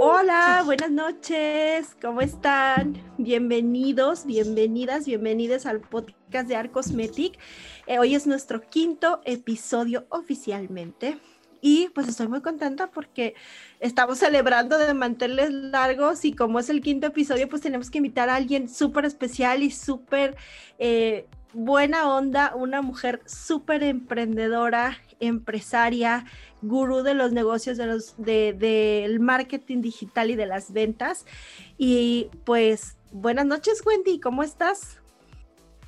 Hola, buenas noches, ¿cómo están? Bienvenidos, bienvenidas, bienvenidas al podcast de Arcosmetic. Eh, hoy es nuestro quinto episodio oficialmente y pues estoy muy contenta porque estamos celebrando de mantenerles largos y como es el quinto episodio pues tenemos que invitar a alguien súper especial y súper eh, buena onda, una mujer súper emprendedora, empresaria, gurú de los negocios, de los, del marketing digital y de las ventas. Y pues, buenas noches, Wendy, ¿cómo estás?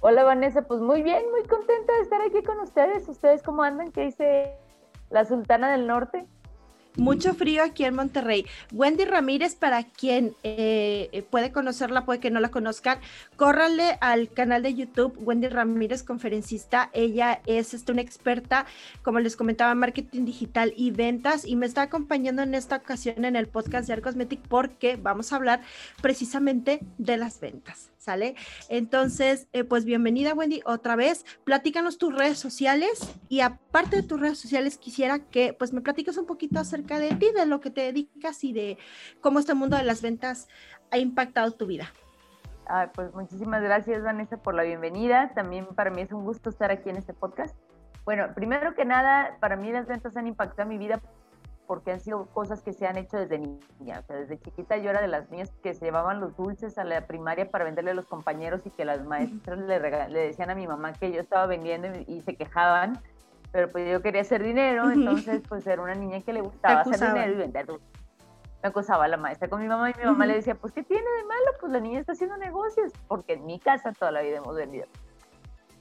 Hola, Vanessa, pues muy bien, muy contenta de estar aquí con ustedes. ¿Ustedes cómo andan? ¿Qué dice la Sultana del Norte? Mucho frío aquí en Monterrey. Wendy Ramírez, para quien eh, eh, puede conocerla, puede que no la conozcan, córranle al canal de YouTube Wendy Ramírez, conferencista. Ella es este, una experta, como les comentaba, en marketing digital y ventas y me está acompañando en esta ocasión en el podcast de Arcosmetic porque vamos a hablar precisamente de las ventas. ¿Sale? Entonces, eh, pues bienvenida Wendy otra vez. Platícanos tus redes sociales y aparte de tus redes sociales quisiera que pues me platiques un poquito acerca de ti, de lo que te dedicas y de cómo este mundo de las ventas ha impactado tu vida. pues muchísimas gracias Vanessa por la bienvenida. También para mí es un gusto estar aquí en este podcast. Bueno, primero que nada, para mí las ventas han impactado mi vida porque han sido cosas que se han hecho desde niña. O sea, desde chiquita yo era de las niñas que se llevaban los dulces a la primaria para venderle a los compañeros y que las maestras le, le decían a mi mamá que yo estaba vendiendo y, se quejaban, pero pues yo quería hacer dinero, entonces pues era una niña que le gustaba hacer dinero y vender dulces. Me acusaba la maestra con mi mamá y mi mamá le decía, pues ¿qué tiene de malo? Pues la niña está haciendo negocios, porque en mi casa toda la vida hemos vendido.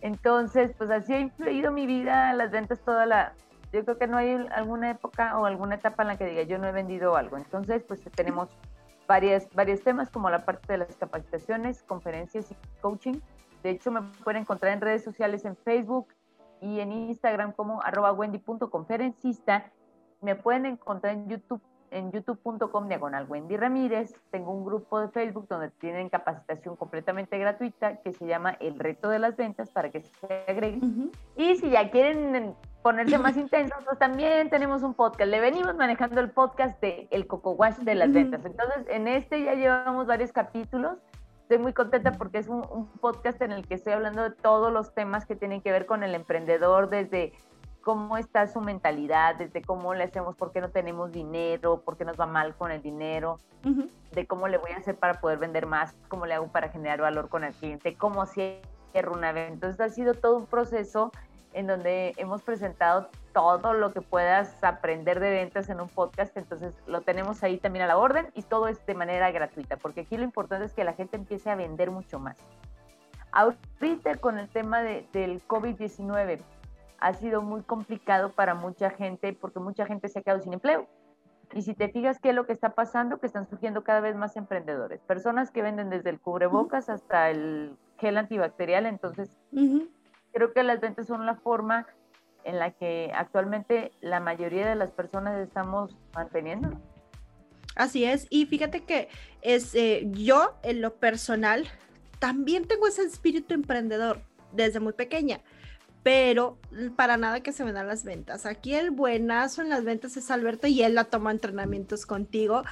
Entonces, pues así ha influido mi vida, las ventas toda la, yo creo que no hay alguna época o alguna etapa en la que diga yo no he vendido algo. Entonces, pues tenemos varias, varios temas como la parte de las capacitaciones, conferencias y coaching. De hecho, me pueden encontrar en redes sociales en Facebook y en Instagram como arroba wendy.conferencista. Me pueden encontrar en YouTube en youtube.com diagonal Wendy Ramírez. Tengo un grupo de Facebook donde tienen capacitación completamente gratuita que se llama El Reto de las Ventas para que se agreguen. Y si ya quieren ponerse más intensos, pues también tenemos un podcast. Le venimos manejando el podcast de El Coco Wash de las ventas. Entonces, en este ya llevamos varios capítulos. Estoy muy contenta porque es un, un podcast en el que estoy hablando de todos los temas que tienen que ver con el emprendedor, desde cómo está su mentalidad, desde cómo le hacemos, por qué no tenemos dinero, por qué nos va mal con el dinero, de cómo le voy a hacer para poder vender más, cómo le hago para generar valor con el cliente, cómo cierro una venta. Entonces ha sido todo un proceso en donde hemos presentado todo lo que puedas aprender de ventas en un podcast, entonces lo tenemos ahí también a la orden y todo es de manera gratuita, porque aquí lo importante es que la gente empiece a vender mucho más. Ahorita con el tema de, del COVID-19, ha sido muy complicado para mucha gente porque mucha gente se ha quedado sin empleo. Y si te fijas qué es lo que está pasando, que están surgiendo cada vez más emprendedores, personas que venden desde el cubrebocas hasta el gel antibacterial, entonces creo que las ventas son la forma en la que actualmente la mayoría de las personas estamos manteniendo. Así es, y fíjate que es, eh, yo en lo personal también tengo ese espíritu emprendedor desde muy pequeña pero para nada que se me dan las ventas. Aquí el buenazo en las ventas es Alberto y él la toma entrenamientos contigo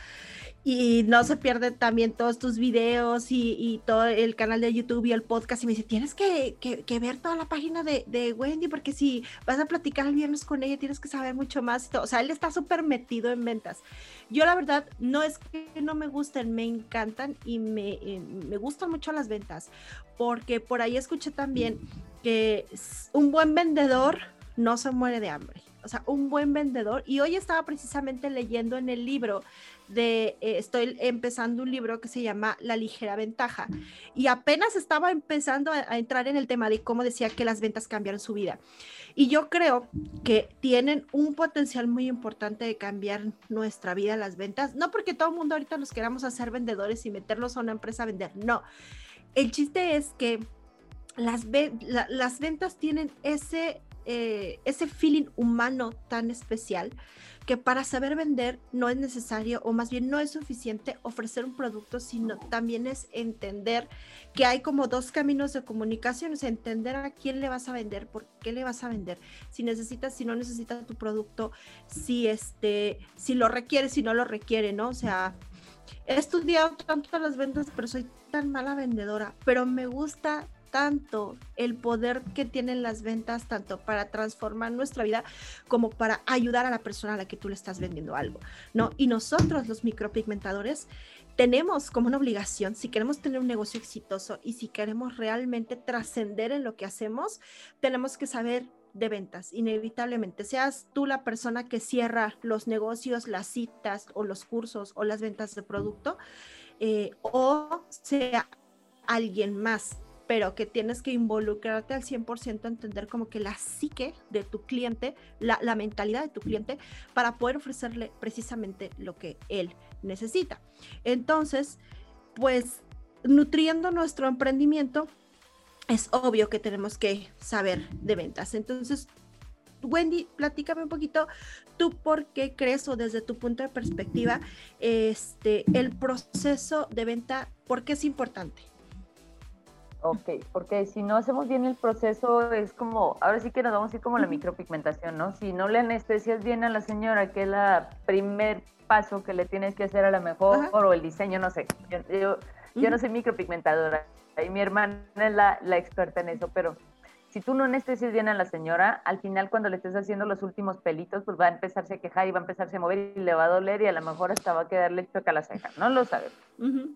y no se pierde también todos tus videos y, todo el canal de YouTube y el podcast y me dice, tienes que, ver toda la página de, de, Wendy porque si vas a platicar el viernes con ella tienes que saber mucho más. O sea, él está súper metido en ventas. Yo la verdad no es que no me gusten, me encantan y me, eh, me gustan mucho las ventas porque por ahí escuché también que un buen vendedor no se muere de hambre. o sea, un buen vendedor. Y hoy estaba precisamente leyendo en el libro de, eh, estoy empezando un libro que se llama La ligera ventaja. Y apenas estaba empezando a, entrar en el tema de cómo decía que las ventas cambiaron su vida. Y yo creo que tienen un potencial muy importante de cambiar nuestra vida las ventas. No porque todo el mundo ahorita nos queramos hacer vendedores y meterlos a una empresa a vender, no. El chiste es que las, las ventas tienen ese, eh, ese feeling humano tan especial que para saber vender no es necesario o más bien no es suficiente ofrecer un producto, sino también es entender que hay como dos caminos de comunicación, es entender a quién le vas a vender, por qué le vas a vender, si necesitas, si no necesitas tu producto, si este, si lo requiere, si no lo requiere, ¿no? O sea, he estudiado tanto las ventas, pero soy tan mala vendedora, pero me gusta tanto el poder que tienen las ventas, tanto para transformar nuestra vida como para ayudar a la persona a la que tú le estás vendiendo algo, ¿no? Y nosotros, los micropigmentadores, tenemos como una obligación, si queremos tener un negocio exitoso y si queremos realmente trascender en lo que hacemos, tenemos que saber de ventas, inevitablemente. Seas tú la persona que cierra los negocios, las citas o los cursos o las ventas de producto, eh, o sea alguien más pero que tienes que involucrarte al 100% a entender como que la psique de tu cliente, la, la, mentalidad de tu cliente, para poder ofrecerle precisamente lo que él necesita. Entonces, pues nutriendo nuestro emprendimiento, es obvio que tenemos que saber de ventas. Entonces, Wendy, platícame un poquito, tú por qué crees o desde tu punto de perspectiva, este, el proceso de venta, ¿por qué es importante? Ok, porque si no hacemos bien el proceso es como, ahora sí que nos vamos a ir como la micropigmentación, ¿no? Si no le anestesias bien a la señora, que es el primer paso que le tienes que hacer a la mejor, o el diseño, no sé. Yo, yo, no soy micropigmentadora y mi hermana es la, la experta en eso, pero si tú no anestesias bien a la señora, al final cuando le estés haciendo los últimos pelitos, pues va a empezarse a quejar y va a empezarse a mover y le va a doler y a lo mejor hasta va a quedarle choca la ceja. No lo sabemos.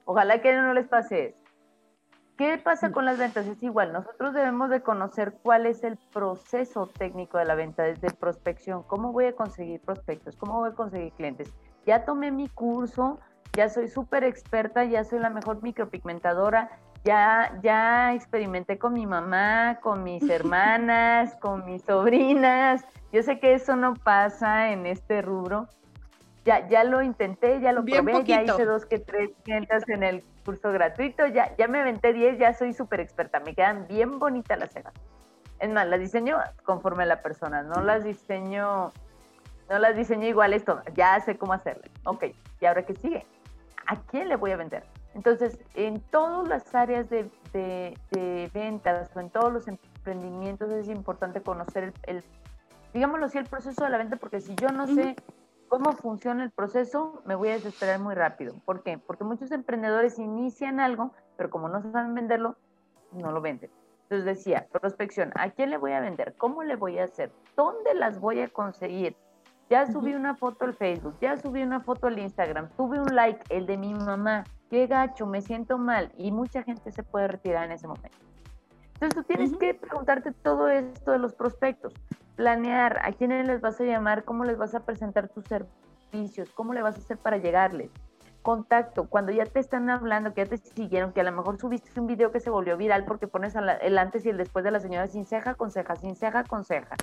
Ojalá que no les pase eso. ¿Qué pasa mm. con las ventas? Es igual, nosotros debemos de conocer cuál es el proceso técnico de la venta desde prospección, cómo voy a conseguir prospectos, cómo voy a conseguir clientes. Ya tomé mi curso, ya soy súper experta, ya soy la mejor micropigmentadora, ya, ya experimenté con mi mamá, con mis hermanas, con mis sobrinas. Yo sé que eso no pasa en este rubro. Ya, ya lo intenté, ya lo probé, ya hice dos que tres clientes en el curso gratuito, ya, ya me aventé 10, ya soy súper experta, me quedan bien bonitas las cejas. Es más, las diseño conforme a la persona, no las diseño, no las diseño igual esto, ya sé cómo hacerle. Ok, ¿y ahora qué sigue? ¿A quién le voy a vender? Entonces, en todas las áreas de, de, ventas o en todos los emprendimientos es importante conocer el, el, digámoslo así, el proceso de la venta, porque si yo no sé cómo funciona el proceso, me voy a desesperar muy rápido. ¿Por qué? Porque muchos emprendedores inician algo, pero como no saben venderlo, no lo venden. Entonces decía, prospección, ¿a quién le voy a vender? ¿Cómo le voy a hacer? ¿Dónde las voy a conseguir? Ya subí una foto al Facebook, ya subí una foto al Instagram, tuve un like, el de mi mamá, qué gacho, me siento mal y mucha gente se puede retirar en ese momento. Entonces tú tienes que preguntarte todo esto de los prospectos planear a quiénes les vas a llamar, cómo les vas a presentar tus servicios, cómo le vas a hacer para llegarles. Contacto, cuando ya te están hablando, que ya te siguieron, que a lo mejor subiste un video que se volvió viral porque pones el antes y el después de la señora sin ceja, con ceja, sin ceja, con ceja.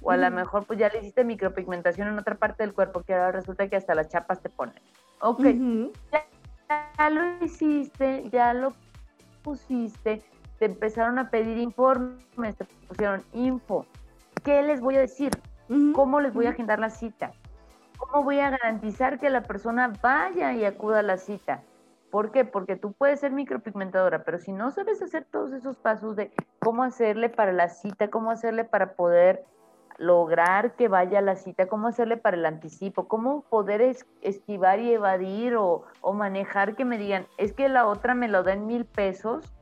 O a lo mejor pues ya le hiciste micropigmentación en otra parte del cuerpo que ahora resulta que hasta las chapas te ponen. Ok, ya lo hiciste, ya lo pusiste, te empezaron a pedir informes, te pusieron info ¿Qué les voy a decir? ¿Cómo les voy a agendar la cita? ¿Cómo voy a garantizar que la persona vaya y acuda a la cita? ¿Por qué? Porque tú puedes ser micropigmentadora, pero si no sabes hacer todos esos pasos de cómo hacerle para la cita, cómo hacerle para poder lograr que vaya a la cita, cómo hacerle para el anticipo, cómo poder esquivar y evadir o, o manejar que me digan, es que la otra me lo da en mil pesos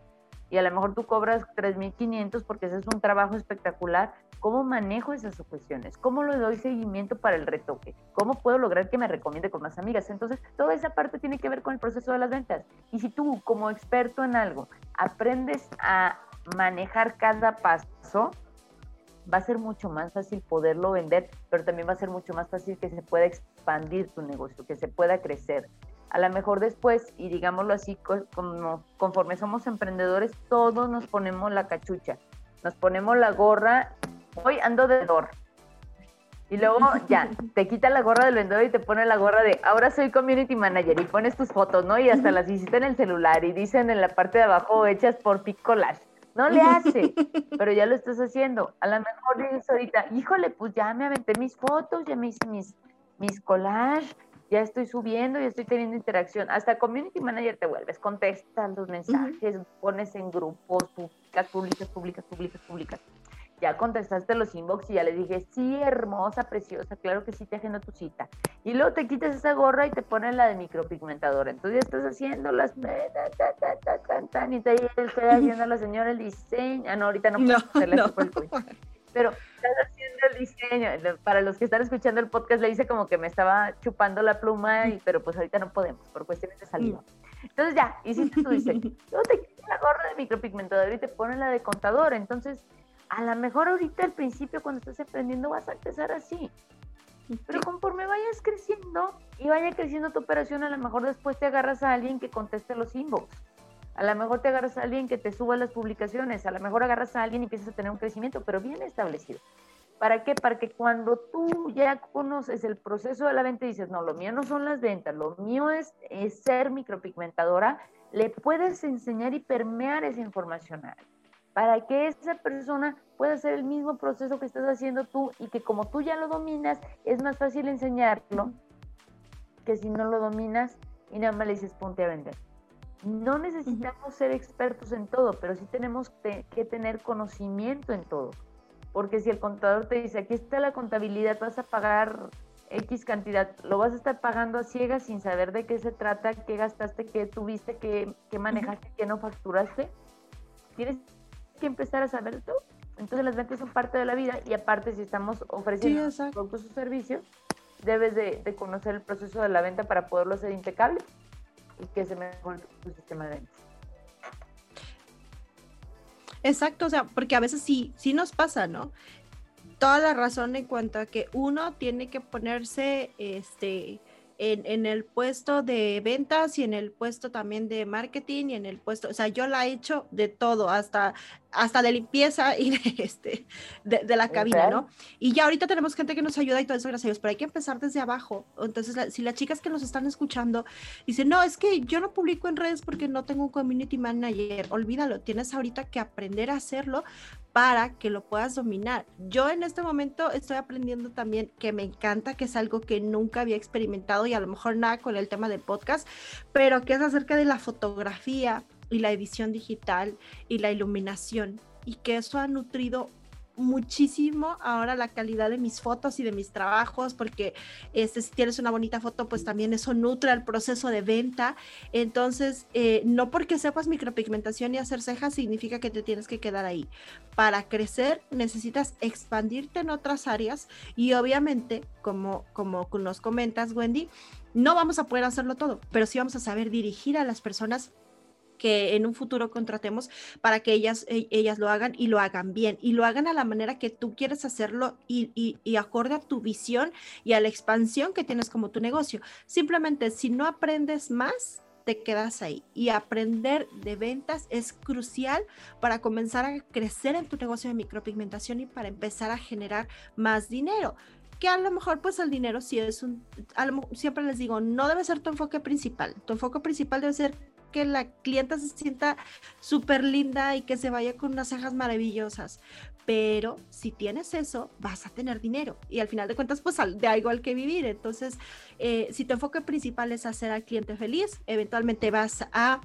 y a lo mejor tú cobras 3.500 porque ese es un trabajo espectacular, ¿Cómo manejo esas cuestiones? ¿Cómo le doy seguimiento para el retoque? ¿Cómo puedo lograr que me recomiende con más amigas? Entonces, toda esa parte tiene que ver con el proceso de las ventas. Y si tú, como experto en algo, aprendes a manejar cada paso, va a ser mucho más fácil poderlo vender, pero también va a ser mucho más fácil que se pueda expandir tu negocio, que se pueda crecer. A lo mejor después, y digámoslo así, como conforme somos emprendedores, todos nos ponemos la cachucha, nos ponemos la gorra, hoy ando de vendedor. Y luego ya, te quita la gorra del vendedor y te pone la gorra de ahora soy community manager y pones tus fotos, ¿no? Y hasta las hiciste en el celular y dicen en la parte de abajo hechas por Picolage. No le hace, pero ya lo estás haciendo. A lo mejor dices ahorita, híjole, pues ya me aventé mis fotos, ya me hice mis, mis collages, ya estoy subiendo, ya estoy teniendo interacción. Hasta community manager te vuelves, contestas los mensajes, pones en grupos, publicas, publicas, publicas, publicas, publicas ya contestaste los inbox y ya le dije, sí, hermosa, preciosa, claro que sí, te agendo tu cita. Y luego te quitas esa gorra y te pones la de micropigmentadora. Entonces ya estás haciendo las... y te estoy haciendo a la señora el diseño. Ah, no, ahorita no puedo hacerle no. Pero estás haciendo el diseño. Para los que están escuchando el podcast, le hice como que me estaba chupando la pluma, y, pero pues ahorita no podemos por cuestiones de salida. Entonces ya, hiciste tu diseño. Luego te quitas la gorra de micropigmentadora y te pones la de contador. Entonces a lo mejor ahorita al principio cuando estás emprendiendo vas a empezar así. Pero conforme vayas creciendo y vaya creciendo tu operación, a lo mejor después te agarras a alguien que conteste los inbox. A lo mejor te agarras a alguien que te suba las publicaciones. A lo mejor agarras a alguien y empiezas a tener un crecimiento, pero bien establecido. ¿Para qué? Para que cuando tú ya conoces el proceso de la venta y dices, no, lo mío no son las ventas, lo mío es, es ser micropigmentadora, le puedes enseñar y permear esa información para que esa persona pueda hacer el mismo proceso que estás haciendo tú y que como tú ya lo dominas, es más fácil enseñarlo que si no lo dominas y nada más le dices ponte a vender. No necesitamos ser expertos en todo, pero sí tenemos que tener conocimiento en todo. Porque si el contador te dice, aquí está la contabilidad, vas a pagar X cantidad, lo vas a estar pagando a ciegas sin saber de qué se trata, qué gastaste, qué tuviste, qué, manejaste, qué no facturaste. Tienes que empezar a saber todo. Entonces las ventas son parte de la vida y aparte si estamos ofreciendo productos o servicios, debes de, conocer el proceso de la venta para poderlo hacer impecable y que se mejore tu sistema de ventas. Exacto, o sea, porque a veces sí, sí nos pasa, ¿no? Toda la razón en cuanto a que uno tiene que ponerse, este, en, el puesto de ventas y en el puesto también de marketing y en el puesto, o sea, yo la he hecho de todo, hasta, hasta de limpieza y de, este, de, la cabina, ¿no? Y ya ahorita tenemos gente que nos ayuda y todo eso, gracias a Dios, pero hay que empezar desde abajo. Entonces, si las chicas que nos están escuchando dicen, no, es que yo no publico en redes porque no tengo un community manager, olvídalo, tienes ahorita que aprender a hacerlo para que lo puedas dominar. Yo en este momento estoy aprendiendo también que me encanta, que es algo que nunca había experimentado y a lo mejor nada con el tema del podcast, pero que es acerca de la fotografía y la edición digital y la iluminación y que eso ha nutrido muchísimo ahora la calidad de mis fotos y de mis trabajos, porque este, si tienes una bonita foto, pues también eso nutre el proceso de venta. Entonces, eh, no porque sepas micropigmentación y hacer cejas significa que te tienes que quedar ahí. Para crecer necesitas expandirte en otras áreas y obviamente, como, como nos comentas, Wendy, no vamos a poder hacerlo todo, pero sí vamos a saber dirigir a las personas que en un futuro contratemos para que ellas, e, ellas lo hagan y lo hagan bien y lo hagan a la manera que tú quieres hacerlo y, y, acorde a tu visión y a la expansión que tienes como tu negocio. Simplemente si no aprendes más, te quedas ahí. Y aprender de ventas es crucial para comenzar a crecer en tu negocio de micropigmentación y para empezar a generar más dinero que a lo mejor pues el dinero sí es un, siempre les digo, no debe ser tu enfoque principal, tu enfoque principal debe ser que la clienta se sienta súper linda y que se vaya con unas cejas maravillosas. Pero si tienes eso, vas a tener dinero y al final de cuentas, pues de algo al que vivir. Entonces, eh, si tu enfoque principal es hacer al cliente feliz, eventualmente vas a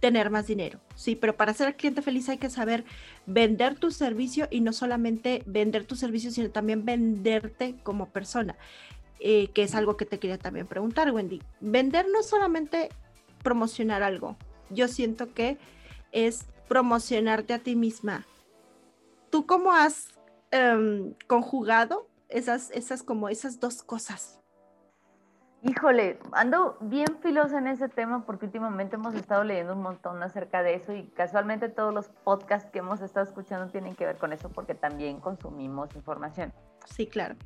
tener más dinero. Sí, pero para al cliente feliz hay que saber vender tu servicio y no solamente vender tu servicio, sino también venderte como persona. Eh, que es algo que te quería también preguntar, Wendy. Vender no solamente promocionar algo. Yo siento que es promocionarte a ti misma. ¿Tú cómo has em, conjugado esas, esas, como esas dos cosas? Híjole, ando bien filosa en ese tema porque últimamente hemos estado leyendo un montón acerca de eso y casualmente todos los podcasts que hemos estado escuchando tienen que ver con eso porque también consumimos información. Sí, claro.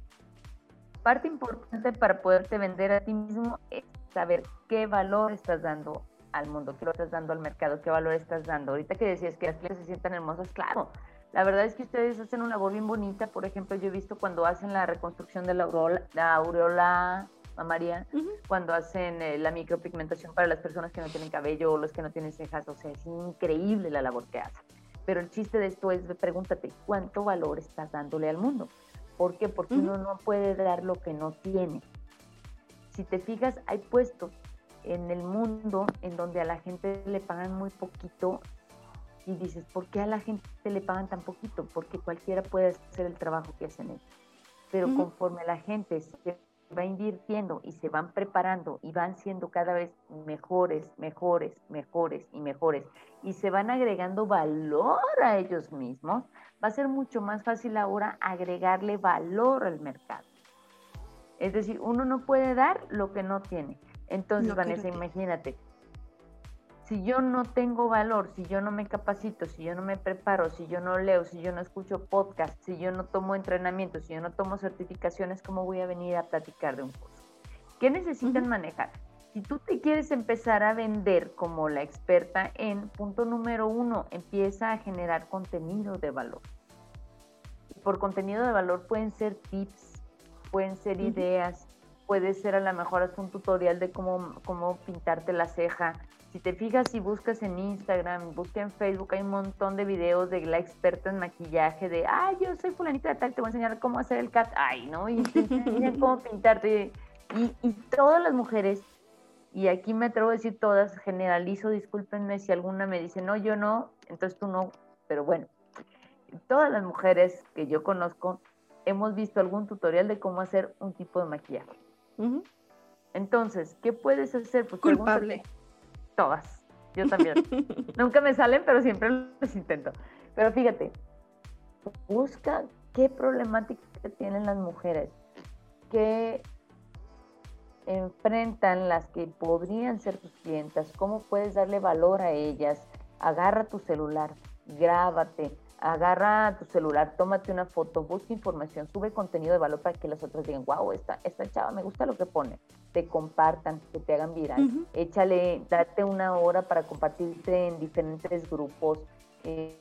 Parte importante para poderte vender a ti mismo es saber qué valor estás dando al mundo, qué lo estás dando al mercado, qué valor estás dando. Ahorita que decías que las clientes se sientan hermosas, claro, la verdad es que ustedes hacen una labor bien bonita. Por ejemplo, yo he visto cuando hacen la reconstrucción de la aureola, la aureola María, cuando hacen eh, la micropigmentación para las personas que no tienen cabello o los que no tienen cejas. O sea, es increíble la labor que hacen. Pero el chiste de esto es, pregúntate, ¿cuánto valor estás dándole al mundo? ¿Por qué? Porque uno no puede dar lo que no tiene. Si te fijas, hay puestos en el mundo en donde a la gente le pagan muy poquito y dices, ¿por qué a la gente le pagan tan poquito? Porque cualquiera puede hacer el trabajo que hacen ellos. Pero conforme la gente se va invirtiendo y se van preparando y van siendo cada vez mejores, mejores, mejores y mejores y se van agregando valor a ellos mismos, va a ser mucho más fácil ahora agregarle valor al mercado. Es decir, uno no puede dar lo que no tiene. Entonces, Vanessa, imagínate, si yo no tengo valor, si yo no me capacito, si yo no me preparo, si yo no leo, si yo no escucho podcast, si yo no tomo entrenamiento, si yo no tomo certificaciones, ¿cómo voy a venir a platicar de un curso? ¿Qué necesitan manejar? Si tú te quieres empezar a vender como la experta en punto número uno, empieza a generar contenido de valor. por contenido de valor pueden ser tips, pueden ser ideas, puede ser a lo mejor hasta un tutorial de cómo, cómo pintarte la ceja, si te fijas y buscas en Instagram, busca en Facebook, hay un montón de videos de la experta en maquillaje, de, ay, yo soy fulanita de tal, te voy a enseñar cómo hacer el cat, ay, ¿no? Y te enseñan cómo pintarte. Y, y todas las mujeres, y aquí me atrevo a decir todas, generalizo, discúlpenme si alguna me dice, no, yo no, entonces tú no, pero bueno, todas las mujeres que yo conozco hemos visto algún tutorial de cómo hacer un tipo de maquillaje. Entonces, ¿qué puedes hacer? Pues Culpable todas. Yo también. Nunca me salen, pero siempre los intento. Pero fíjate, busca qué problemática tienen las mujeres, qué enfrentan las que podrían ser tus clientas, cómo puedes darle valor a ellas. Agarra tu celular, grábate, agarra tu celular, tómate una foto, busca información, sube contenido de valor para que las otras digan, wow, esta, esta chava me gusta lo que pone, te compartan, que te hagan viral, échale, date una hora para compartirte en diferentes grupos, eh,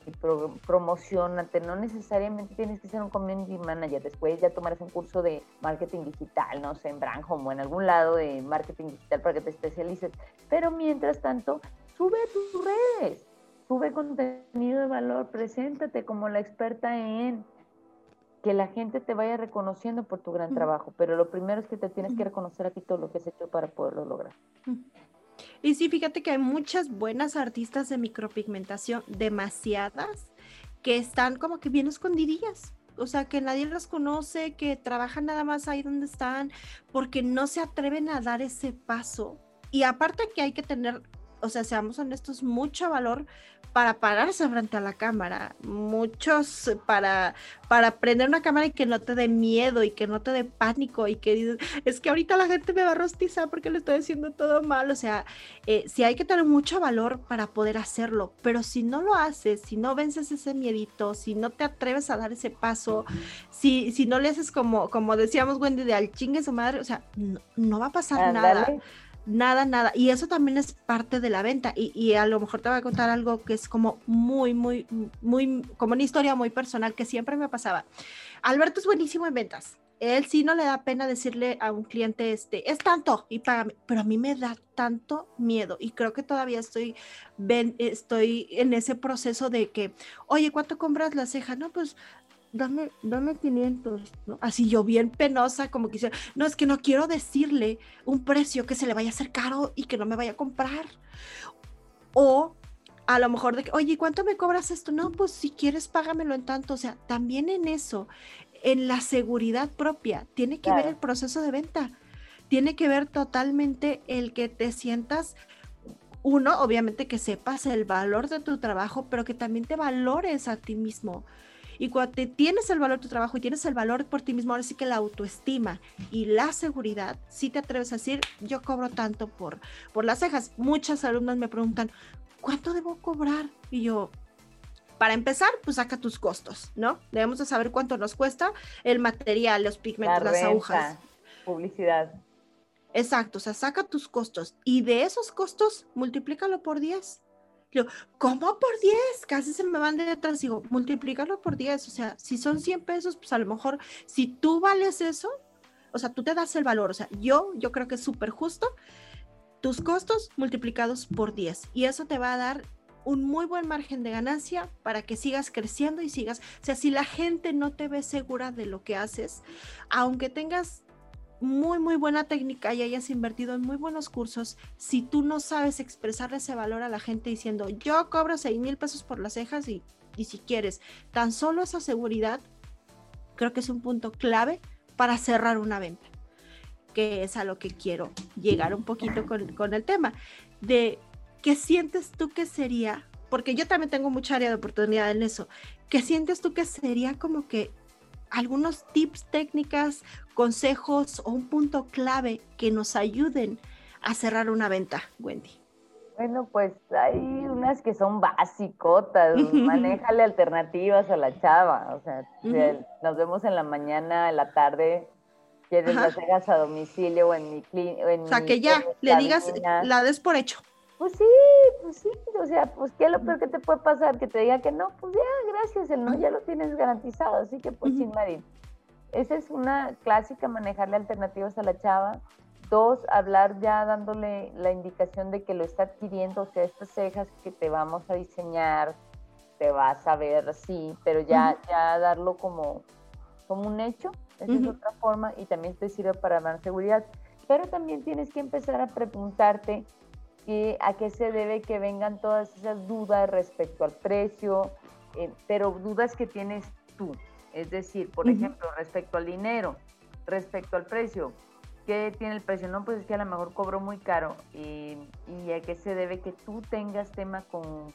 promocionate, no necesariamente tienes que ser un community manager, después ya tomarás un curso de marketing digital, no sé, en Branham o en algún lado de marketing digital para que te especialices, pero mientras tanto, sube a tus redes, sube contenido de valor, preséntate como la experta en que la gente te vaya reconociendo por tu gran trabajo, pero lo primero es que te tienes que reconocer a ti todo lo que has hecho para poderlo lograr. Y sí, fíjate que hay muchas buenas artistas de micropigmentación, demasiadas, que están como que bien escondidillas. O sea, que nadie las conoce, que trabajan nada más ahí donde están, porque no se atreven a dar ese paso. Y aparte que hay que tener o sea, seamos honestos, mucho valor para pararse frente a la cámara, muchos para, para prender una cámara y que no te dé miedo y que no te dé pánico y que dices, es que ahorita la gente me va a rostizar porque le estoy haciendo todo mal, o sea, eh, sí hay que tener mucho valor para poder hacerlo, pero si no lo haces, si no vences ese miedito, si no te atreves a dar ese paso, si, si no le haces como, como decíamos Wendy, de al chingue su madre, o sea, no, va a pasar nada nada, nada. Y eso también es parte de la venta. Y, a lo mejor te voy a contar algo que es como muy, muy, muy, como una historia muy personal que siempre me pasaba. Alberto es buenísimo en ventas. Él sí no le da pena decirle a un cliente, este, es tanto y págame, pero a mí me da tanto miedo y creo que todavía estoy, estoy en ese proceso de que, oye, ¿cuánto compras la ceja? No, pues dame, dame 500, ¿no? Así yo bien penosa, como quisiera, no, es que no quiero decirle un precio que se le vaya a hacer caro y que no me vaya a comprar. O a lo mejor de que, oye, ¿cuánto me cobras esto? No, pues si quieres, págamelo en tanto. O sea, también en eso, en la seguridad propia, tiene que ver el proceso de venta. Tiene que ver totalmente el que te sientas uno, obviamente que sepas el valor de tu trabajo, pero que también te valores a ti mismo Y cuando te tienes el valor de tu trabajo y tienes el valor por ti mismo, ahora sí que la autoestima y la seguridad, si te atreves a decir, yo cobro tanto por, por las cejas. Muchas alumnas me preguntan, ¿cuánto debo cobrar? Y yo, para empezar, pues saca tus costos, ¿no? Debemos de saber cuánto nos cuesta el material, los pigmentos, las agujas. Publicidad. Exacto, o sea, saca tus costos y de esos costos, multiplícalo por 10. ¿Cómo por 10? Casi se me van de detrás. Digo, multiplícalo por 10. O sea, si son 100 pesos, pues a lo mejor, si tú vales eso, o sea, tú te das el valor. O sea, yo, yo creo que es súper justo tus costos multiplicados por 10. Y eso te va a dar un muy buen margen de ganancia para que sigas creciendo y sigas. O sea, si la gente no te ve segura de lo que haces, aunque tengas muy, muy buena técnica y hayas invertido en muy buenos cursos, si tú no sabes expresar ese valor a la gente diciendo, yo cobro 6 mil pesos por las cejas y, y si quieres, tan solo esa seguridad, creo que es un punto clave para cerrar una venta, que es a lo que quiero llegar un poquito con, con el tema, de qué sientes tú que sería, porque yo también tengo mucha área de oportunidad en eso, ¿qué sientes tú que sería como que algunos tips, técnicas, consejos o un punto clave que nos ayuden a cerrar una venta, Wendy? Bueno, pues hay unas que son básicotas, manéjale alternativas a la chava, o sea, nos vemos en la mañana, en la tarde, quieres las hagas a domicilio o en mi clínica. O sea, que ya le digas, la des por hecho. Pues sí, pues sí, o sea, pues qué es lo peor que te puede pasar, que te diga que no, pues ya, gracias, el no ya lo tienes garantizado, así que pues sin Marín. Esa es una clásica, manejarle alternativas a la chava. Dos, hablar ya dándole la indicación de que lo está adquiriendo, o sea, estas cejas que te vamos a diseñar, te vas a ver así, pero ya, ya darlo como, como un hecho, esa es otra forma, y también te sirve para dar seguridad. Pero también tienes que empezar a preguntarte a qué se debe que vengan todas esas dudas respecto al precio, eh, pero dudas que tienes tú. Es decir, por ejemplo, respecto al dinero, respecto al precio, ¿qué tiene el precio? No, pues es que a lo mejor cobro muy caro. y a qué se debe que tú tengas tema con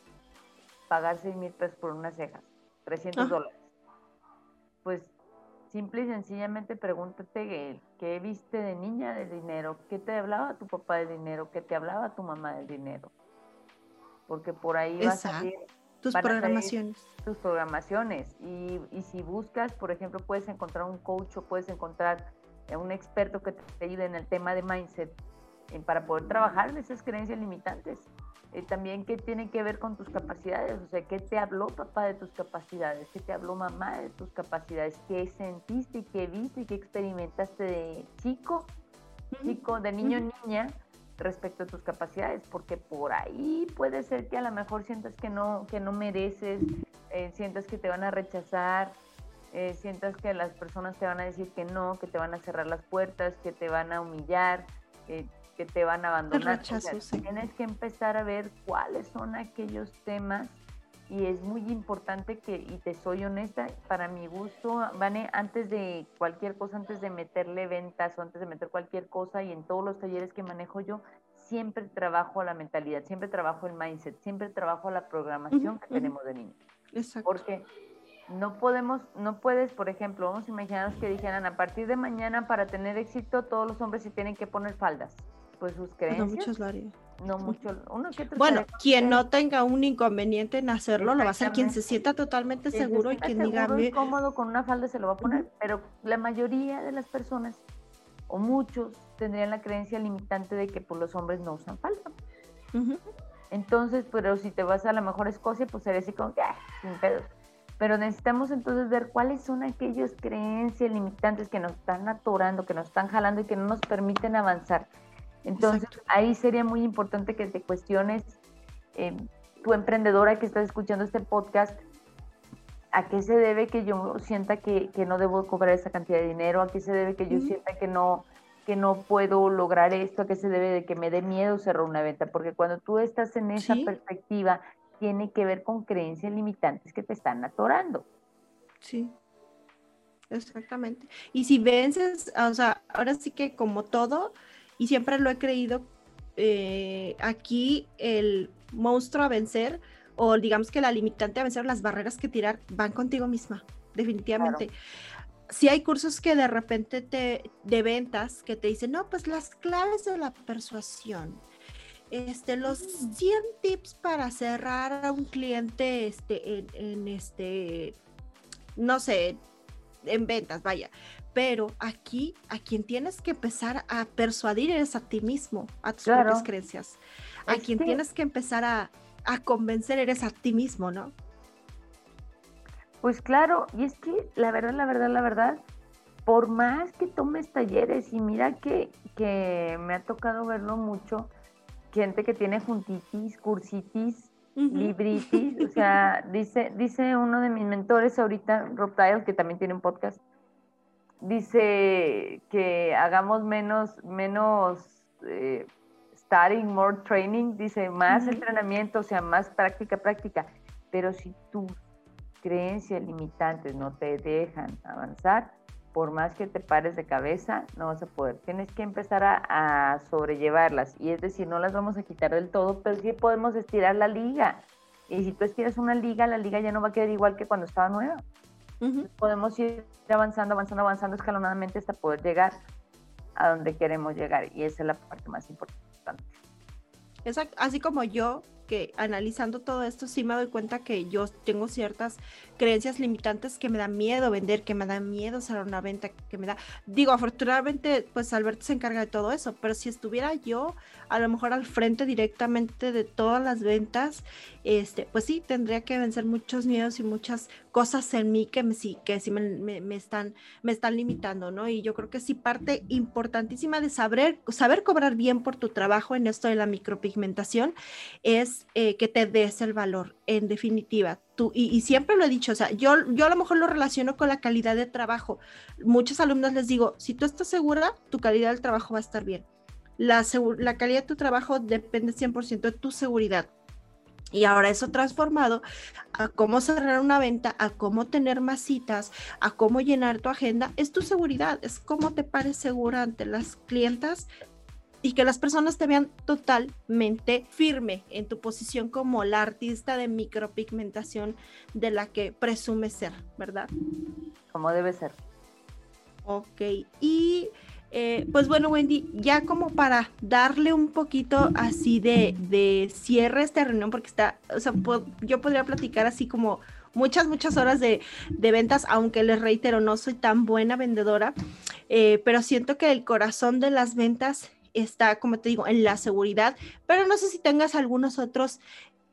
pagar 6 mil pesos por unas cejas, 300 dólares? Pues simple y sencillamente pregúntate qué viste de niña del dinero, qué te hablaba tu papá del dinero, qué te hablaba tu mamá del dinero. Porque por ahí vas a ir tus programaciones. tus programaciones. Y, y, si buscas, por ejemplo, puedes encontrar un coach o puedes encontrar un experto que te ayude en el tema de mindset para poder trabajar esas creencias limitantes. Eh, también qué tiene que ver con tus capacidades, o sea, qué te habló papá de tus capacidades, qué te habló mamá de tus capacidades, qué sentiste y qué viste y qué experimentaste de chico, chico, de niño, niña, respecto a tus capacidades, porque por ahí puede ser que a lo mejor sientas que no, que no mereces, eh, sientas que te van a rechazar, eh, sientas que las personas te van a decir que no, que te van a cerrar las puertas, que te van a humillar, que te van a abandonar. Tienes que empezar a ver cuáles son aquellos temas y es muy importante que, y te soy honesta, para mi gusto, Vane, antes de cualquier cosa, antes de meterle ventas o antes de meter cualquier cosa y en todos los talleres que manejo yo, siempre trabajo la mentalidad, siempre trabajo el mindset, siempre trabajo la programación que tenemos de niños. Exacto. Porque no podemos, no puedes, por ejemplo, vamos a imaginarnos que dijeran a partir de mañana para tener éxito todos los hombres se tienen que poner faldas pues sus creencias. No muchos lo harían. No mucho, uno que bueno, quien no tenga un inconveniente en hacerlo, lo va a hacer quien se sienta totalmente seguro y quien diga cómodo con una falda se lo va a poner, pero la mayoría de las personas o muchos tendrían la creencia limitante de que pues, los hombres no usan falda. Entonces, pero si te vas a la mejor Escocia, pues sería así como que, ah, sin pedos. Pero necesitamos entonces ver cuáles son aquellas creencias limitantes que nos están atorando, que nos están jalando y que no nos permiten avanzar. Entonces, ahí sería muy importante que te cuestiones, eh, tu emprendedora que estás escuchando este podcast, ¿a qué se debe que yo sienta que, no debo cobrar esa cantidad de dinero? ¿A qué se debe que yo sienta que no, que no puedo lograr esto? ¿A qué se debe de que me dé miedo cerrar una venta? Porque cuando tú estás en esa perspectiva, tiene que ver con creencias limitantes que te están atorando. Sí. Exactamente. Y si vences, o sea, ahora sí que como todo, y siempre lo he creído, eh, aquí el monstruo a vencer o digamos que la limitante a vencer las barreras que tirar van contigo misma, definitivamente. Si hay cursos que de repente te de ventas que te dicen, no, pues las claves de la persuasión, este, los 100 mm. tips para cerrar a un cliente este, en, en este, no sé, en ventas, vaya. Pero aquí, a quien tienes que empezar a persuadir eres a ti mismo, a tus propias creencias. A quien tienes que empezar a, a convencer eres a ti mismo, ¿no? Pues claro, y es que la verdad, la verdad, la verdad, por más que tomes talleres, y mira que, que me ha tocado verlo mucho, gente que tiene juntitis, cursitis, libritis, o sea, dice, dice uno de mis mentores ahorita, Rob Tile, que también tiene un podcast, dice que hagamos menos, menos eh, starting, more training, dice más entrenamiento, o sea, más práctica, práctica. Pero si tus creencias limitantes no te dejan avanzar, por más que te pares de cabeza, no vas a poder. Tienes que empezar a, sobrellevarlas. Y es decir, no las vamos a quitar del todo, pero sí podemos estirar la liga. Y si tú estiras una liga, la liga ya no va a quedar igual que cuando estaba nueva. Podemos ir avanzando, avanzando, avanzando escalonadamente hasta poder llegar a donde queremos llegar. Y esa es la parte más importante. Exacto. Así como yo que analizando todo esto sí me doy cuenta que yo tengo ciertas creencias limitantes que me da miedo vender, que me da miedo hacer una venta, que me da, digo, afortunadamente pues Alberto se encarga de todo eso, pero si estuviera yo a lo mejor al frente directamente de todas las ventas, este, pues sí, tendría que vencer muchos miedos y muchas cosas en mí que me, que sí me, están, me están limitando, ¿no? Y yo creo que sí parte importantísima de saber, saber cobrar bien por tu trabajo en esto de la micropigmentación es eh, que te des el valor, en definitiva. Tú, y, siempre lo he dicho, o sea, yo, yo a lo mejor lo relaciono con la calidad de trabajo. Muchos alumnos les digo, si tú estás segura, tu calidad del trabajo va a estar bien. La, la calidad de tu trabajo depende 100% de tu seguridad. Y ahora eso transformado a cómo cerrar una venta, a cómo tener más citas, a cómo llenar tu agenda, es tu seguridad, es cómo te pares segura ante las clientas y que las personas te vean totalmente firme en tu posición como la artista de micropigmentación de la que presumes ser, ¿verdad? Como debe ser. Ok, y eh, pues bueno, Wendy, ya como para darle un poquito así de, de cierre a esta reunión, porque está, o sea, yo podría platicar así como muchas, muchas horas de, de, ventas, aunque les reitero, no soy tan buena vendedora, eh, pero siento que el corazón de las ventas está, como te digo, en la seguridad, pero no sé si tengas algunos otros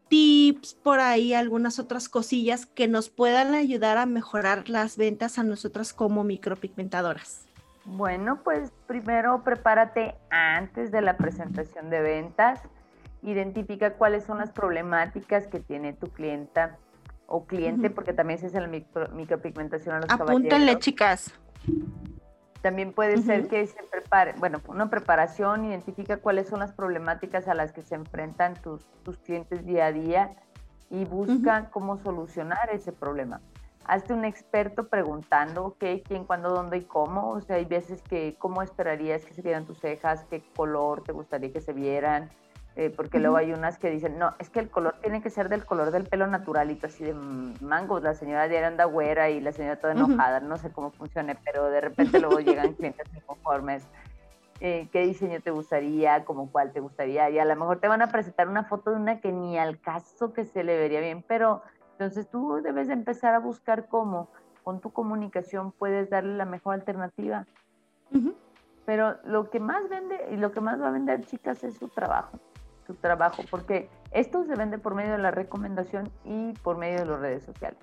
tips por ahí, algunas otras cosillas que nos puedan ayudar a mejorar las ventas a nosotras como micropigmentadoras. Bueno, pues primero prepárate antes de la presentación de ventas, identifica cuáles son las problemáticas que tiene tu clienta o cliente, porque también se hace la micropigmentación a los Apúntenle, chicas. También puede ser que se prepare, bueno, una preparación, identifica cuáles son las problemáticas a las que se enfrentan tus, tus clientes día a día y busca cómo solucionar ese problema. Hazte un experto preguntando, ok, quién, cuándo, dónde y cómo. O sea, hay veces que, ¿cómo esperarías que se vieran tus cejas? ¿Qué color te gustaría que se vieran? Eh, porque luego hay unas que dicen, no, es que el color tiene que ser del color del pelo naturalito, así de mango. La señora de anda güera y la señora toda enojada, no sé cómo funcione, pero de repente luego llegan clientes inconformes. Eh, ¿Qué diseño te gustaría? ¿Cómo cuál te gustaría? Y a lo mejor te van a presentar una foto de una que ni al caso que se le vería bien, pero entonces tú debes de empezar a buscar cómo con tu comunicación puedes darle la mejor alternativa. Pero lo que más vende y lo que más va a vender, chicas, es su trabajo trabajo, porque esto se vende por medio de la recomendación y por medio de las redes sociales.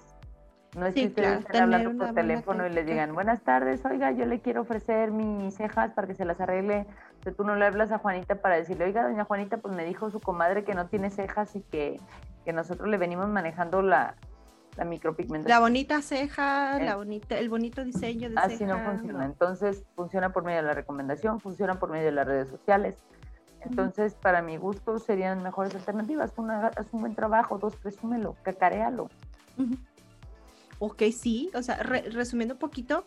No es que ustedes estén hablando por teléfono y les digan, buenas tardes, oiga, yo le quiero ofrecer mis cejas para que se las arregle. O tú no le hablas a Juanita para decirle, oiga, doña Juanita, pues me dijo su comadre que no tiene cejas y que, que nosotros le venimos manejando la, la micropigmentación. La bonita ceja, la bonita, el bonito diseño de Así no funciona. Entonces, funciona por medio de la recomendación, funciona por medio de las redes sociales. Entonces, para mi gusto, serían mejores alternativas. Una, haz un buen trabajo, dos, presúmelo, cacarealo. Ok, sí, o sea, resumiendo un poquito,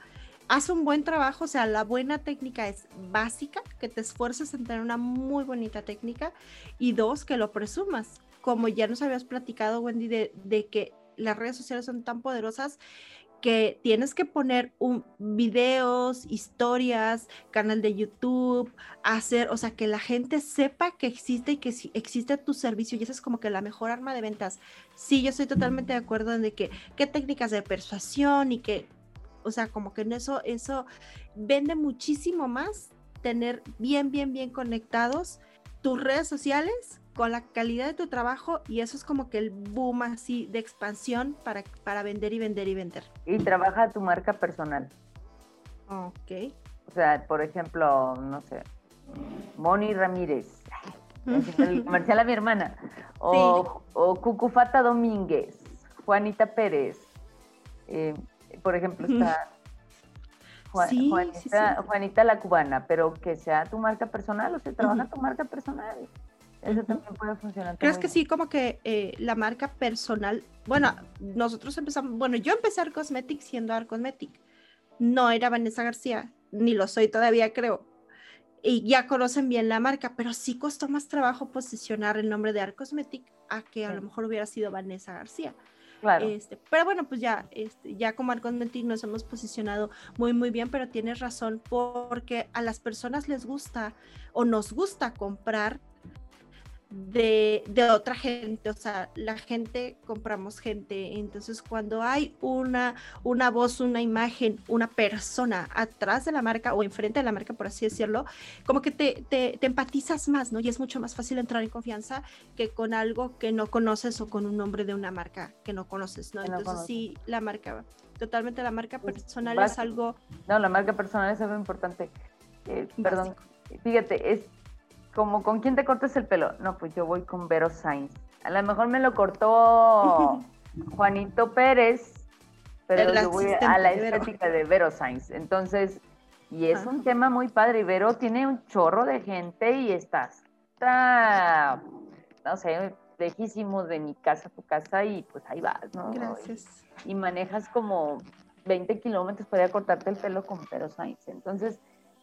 haz un buen trabajo, o sea, la buena técnica es básica, que te esfuerces en tener una muy bonita técnica, y dos, que lo presumas. Como ya nos habías platicado, Wendy, de, que las redes sociales son tan poderosas que tienes que poner videos, historias, canal de YouTube, hacer, o sea, que la gente sepa que existe y que existe tu servicio y esa es como que la mejor arma de ventas. Sí, yo estoy totalmente de acuerdo en de que qué técnicas de persuasión y que, o sea, como que en eso, eso vende muchísimo más tener bien, bien, bien conectados tus redes sociales con la calidad de tu trabajo y eso es como que el boom así de expansión para, para vender y vender y vender. Y trabaja tu marca personal. Ok. O sea, por ejemplo, no sé, Moni Ramírez, el comercial a mi hermana, o, o Cucufata Domínguez, Juanita Pérez, eh, por ejemplo, está Juanita, Juanita, la cubana, pero que sea tu marca personal, o sea, trabaja tu marca personal. Eso también puede funcionar. ¿Crees que sí, como que eh, la marca personal? Bueno, nosotros empezamos, bueno, yo empecé Art Cosmetic siendo Art Cosmetic. No era Vanessa García, ni lo soy todavía, creo. Y ya conocen bien la marca, pero sí costó más trabajo posicionar el nombre de Art Cosmetic a que a lo mejor hubiera sido Vanessa García. Claro. Este, pero bueno, pues ya, este, ya como Cosmetic nos hemos posicionado muy, muy bien, pero tienes razón, porque a las personas les gusta o nos gusta comprar de, otra gente, o sea, la gente, compramos gente, entonces cuando hay una, una voz, una imagen, una persona atrás de la marca o enfrente de la marca, por así decirlo, como que te, te, empatizas más, ¿no? Y es mucho más fácil entrar en confianza que con algo que no conoces o con un nombre de una marca que no conoces, ¿no? entonces sí, la marca, totalmente la marca pues, personal es algo... No, la marca personal es algo importante. Eh, perdón, fíjate, es como con quién te cortas el pelo. No, pues yo voy con Vero Sainz. A lo mejor me lo cortó Juanito Pérez, pero yo voy a la estética de Vero Sainz. Entonces, y es un tema muy padre. Y Vero tiene un chorro de gente y estás, está, no sé, lejísimo de mi casa a tu casa y pues ahí vas, ¿no? Gracias. Y, manejas como 20 kilómetros para cortarte el pelo con Vero Sainz. Entonces,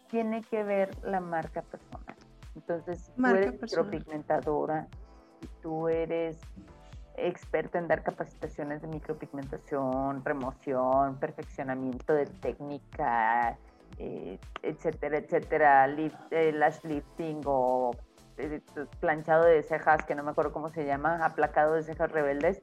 tiene que ver la marca personal. Entonces, si tú eres micropigmentadora, si tú eres experta en dar capacitaciones de micropigmentación, remoción, perfeccionamiento de técnica, eh, etcétera, etcétera, eh, lash lifting o eh, planchado de cejas, que no me acuerdo cómo se llama, aplacado de cejas rebeldes,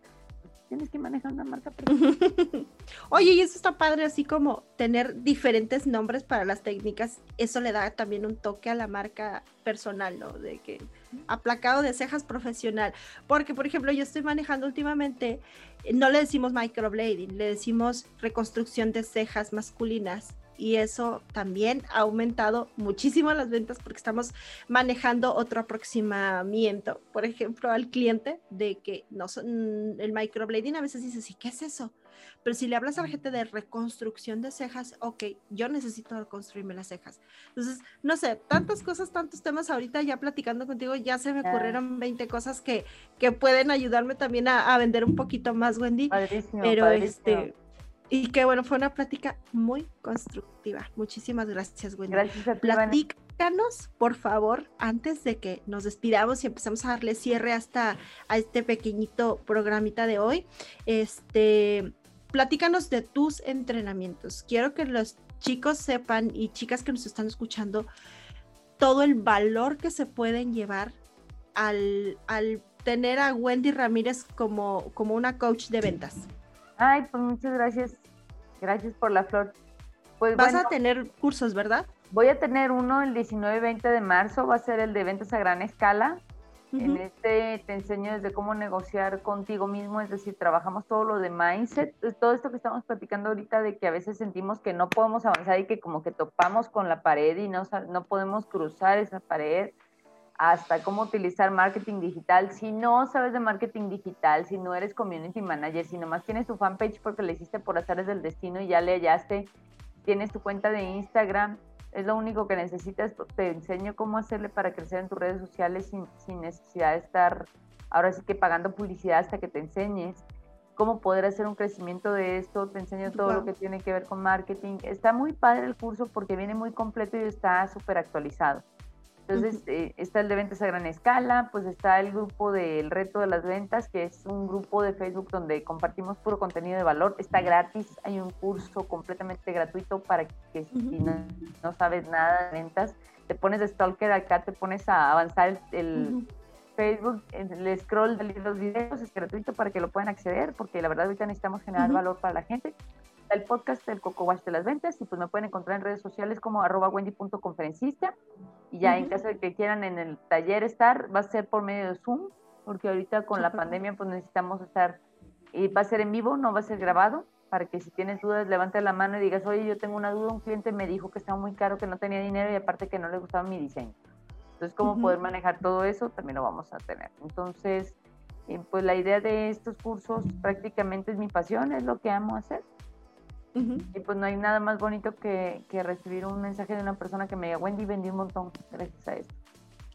tienes que manejar una marca Oye, y eso está padre, así como tener diferentes nombres para las técnicas, eso le da también un toque a la marca personal, ¿no? De que aplacado de cejas profesional. Porque, por ejemplo, yo estoy manejando últimamente, no le decimos microblading, le decimos reconstrucción de cejas masculinas y eso también ha aumentado muchísimo las ventas porque estamos manejando otro aproximamiento, por ejemplo, al cliente de que no son, el microblading a veces dice, sí, ¿qué es eso? Pero si le hablas a la gente de reconstrucción de cejas, ok, yo necesito reconstruirme las cejas. Entonces, no sé, tantas cosas, tantos temas ahorita ya platicando contigo, ya se me ocurrieron 20 cosas que, que pueden ayudarme también a, vender un poquito más, Wendy. pero este y que bueno, fue una plática muy constructiva. Muchísimas gracias, Wendy. Gracias a ti, Platícanos, por favor, antes de que nos despidamos y empezamos a darle cierre hasta a este pequeñito programita de hoy. Este, platícanos de tus entrenamientos. Quiero que los chicos sepan y chicas que nos están escuchando todo el valor que se pueden llevar al, al tener a Wendy Ramírez como, como una coach de ventas. Ay, pues muchas gracias. Gracias por la flor. Pues Vas a tener cursos, ¿verdad? Voy a tener uno el 19 y 20 de marzo, va a ser el de ventas a gran escala. En este te enseño desde cómo negociar contigo mismo, es decir, trabajamos todo lo de mindset, todo esto que estamos platicando ahorita de que a veces sentimos que no podemos avanzar y que como que topamos con la pared y no, no podemos cruzar esa pared hasta cómo utilizar marketing digital. Si no sabes de marketing digital, si no eres community manager, si nomás tienes tu fanpage porque le hiciste por azares del destino y ya le hallaste, tienes tu cuenta de Instagram, es lo único que necesitas. Te enseño cómo hacerle para crecer en tus redes sociales sin, sin necesidad de estar ahora sí que pagando publicidad hasta que te enseñes. Cómo poder hacer un crecimiento de esto, te enseño todo lo que tiene que ver con marketing. Está muy padre el curso porque viene muy completo y está súper actualizado. Entonces, eh, está el de ventas a gran escala, pues está el grupo del reto de las ventas, que es un grupo de Facebook donde compartimos puro contenido de valor. Está gratis, hay un curso completamente gratuito para que si no, sabes nada de ventas, te pones de stalker acá, te pones a avanzar el, Facebook, el scroll de los videos es gratuito para que lo puedan acceder, porque la verdad ahorita necesitamos generar valor para la gente el podcast del Coco Wash de las ventas y pues me pueden encontrar en redes sociales como arroba wendy.conferencista y ya en caso de que quieran en el taller estar, va a ser por medio de Zoom, porque ahorita con la pandemia pues necesitamos estar, y va a ser en vivo, no va a ser grabado, para que si tienes dudas levante la mano y digas, oye, yo tengo una duda, un cliente me dijo que estaba muy caro, que no tenía dinero y aparte que no le gustaba mi diseño. Entonces, cómo poder manejar todo eso, también lo vamos a tener. Entonces, eh, pues la idea de estos cursos prácticamente es mi pasión, es lo que amo hacer. Y pues no hay nada más bonito que, que, recibir un mensaje de una persona que me diga, Wendy, vendí un montón gracias a esto.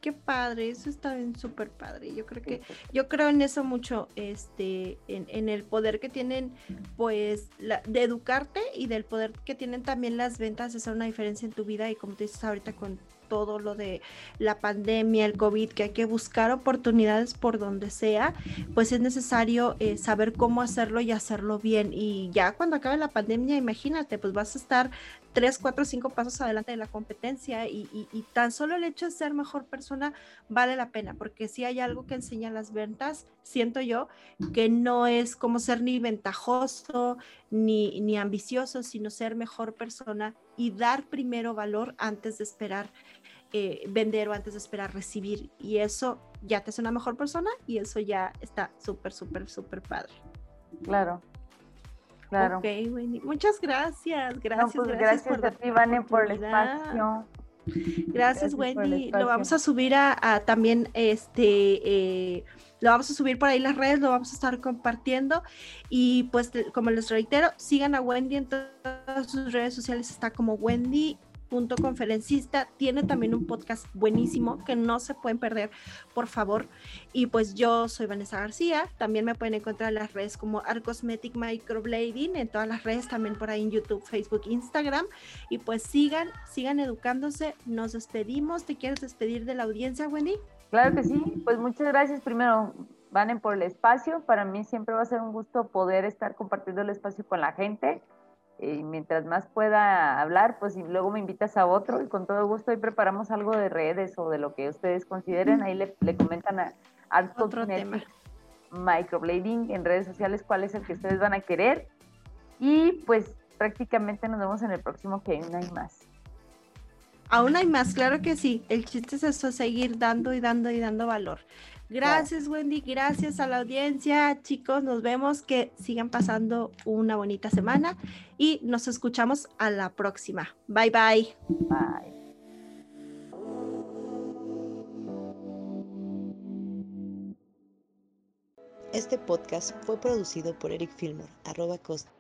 Qué padre, eso está bien súper padre. Yo creo que, yo creo en eso mucho, este, en, en el poder que tienen, pues, la, de educarte y del poder que tienen también las ventas de hacer una diferencia en tu vida y como te dices ahorita con todo lo de la pandemia, el COVID, que hay que buscar oportunidades por donde sea, pues es necesario eh, saber cómo hacerlo y hacerlo bien. Y ya cuando acabe la pandemia, imagínate, pues vas a estar tres, cuatro, cinco pasos adelante de la competencia y, tan solo el hecho de ser mejor persona vale la pena, porque si hay algo que enseña las ventas, siento yo, que no es como ser ni ventajoso ni, ni ambicioso, sino ser mejor persona y dar primero valor antes de esperar eh, vender o antes de esperar recibir. Y eso ya te hace una mejor persona y eso ya está súper, súper, súper padre. Claro. Claro. Ok, Wendy. Muchas gracias. Gracias, pues gracias, a ti, Vane, por el espacio. Gracias, Wendy. Lo vamos a subir a, también este. Eh, lo vamos a subir por ahí las redes, lo vamos a estar compartiendo. Y pues, como les reitero, sigan a Wendy en todas sus redes sociales. Está como Wendy punto conferencista tiene también un podcast buenísimo que no se pueden perder por favor. Y pues yo soy Vanessa García también me pueden encontrar en las redes como Arcosmetic Microblading en todas las redes también por ahí en YouTube Facebook Instagram. Y pues sigan sigan educándose nos despedimos. Te quieres despedir de la audiencia Wendy claro que sí pues muchas gracias. Primero Vanen por el espacio. Para mí siempre va a ser un gusto poder estar compartiendo el espacio con la gente y mientras más pueda hablar, pues y luego me invitas a otro y con todo gusto ahí preparamos algo de redes o de lo que ustedes consideren, ahí le, comentan a Art otro tema. Microblading en redes sociales cuál es el que ustedes van a querer y pues prácticamente nos vemos en el próximo que aún hay más. Aún hay más, claro que sí. El chiste es eso, seguir dando y dando y dando valor. Gracias, Wendy. Gracias a la audiencia. Chicos, nos vemos. Que sigan pasando una bonita semana y nos escuchamos a la próxima. Bye, bye. Bye. Este podcast fue producido por Eric Filmer, arroba costa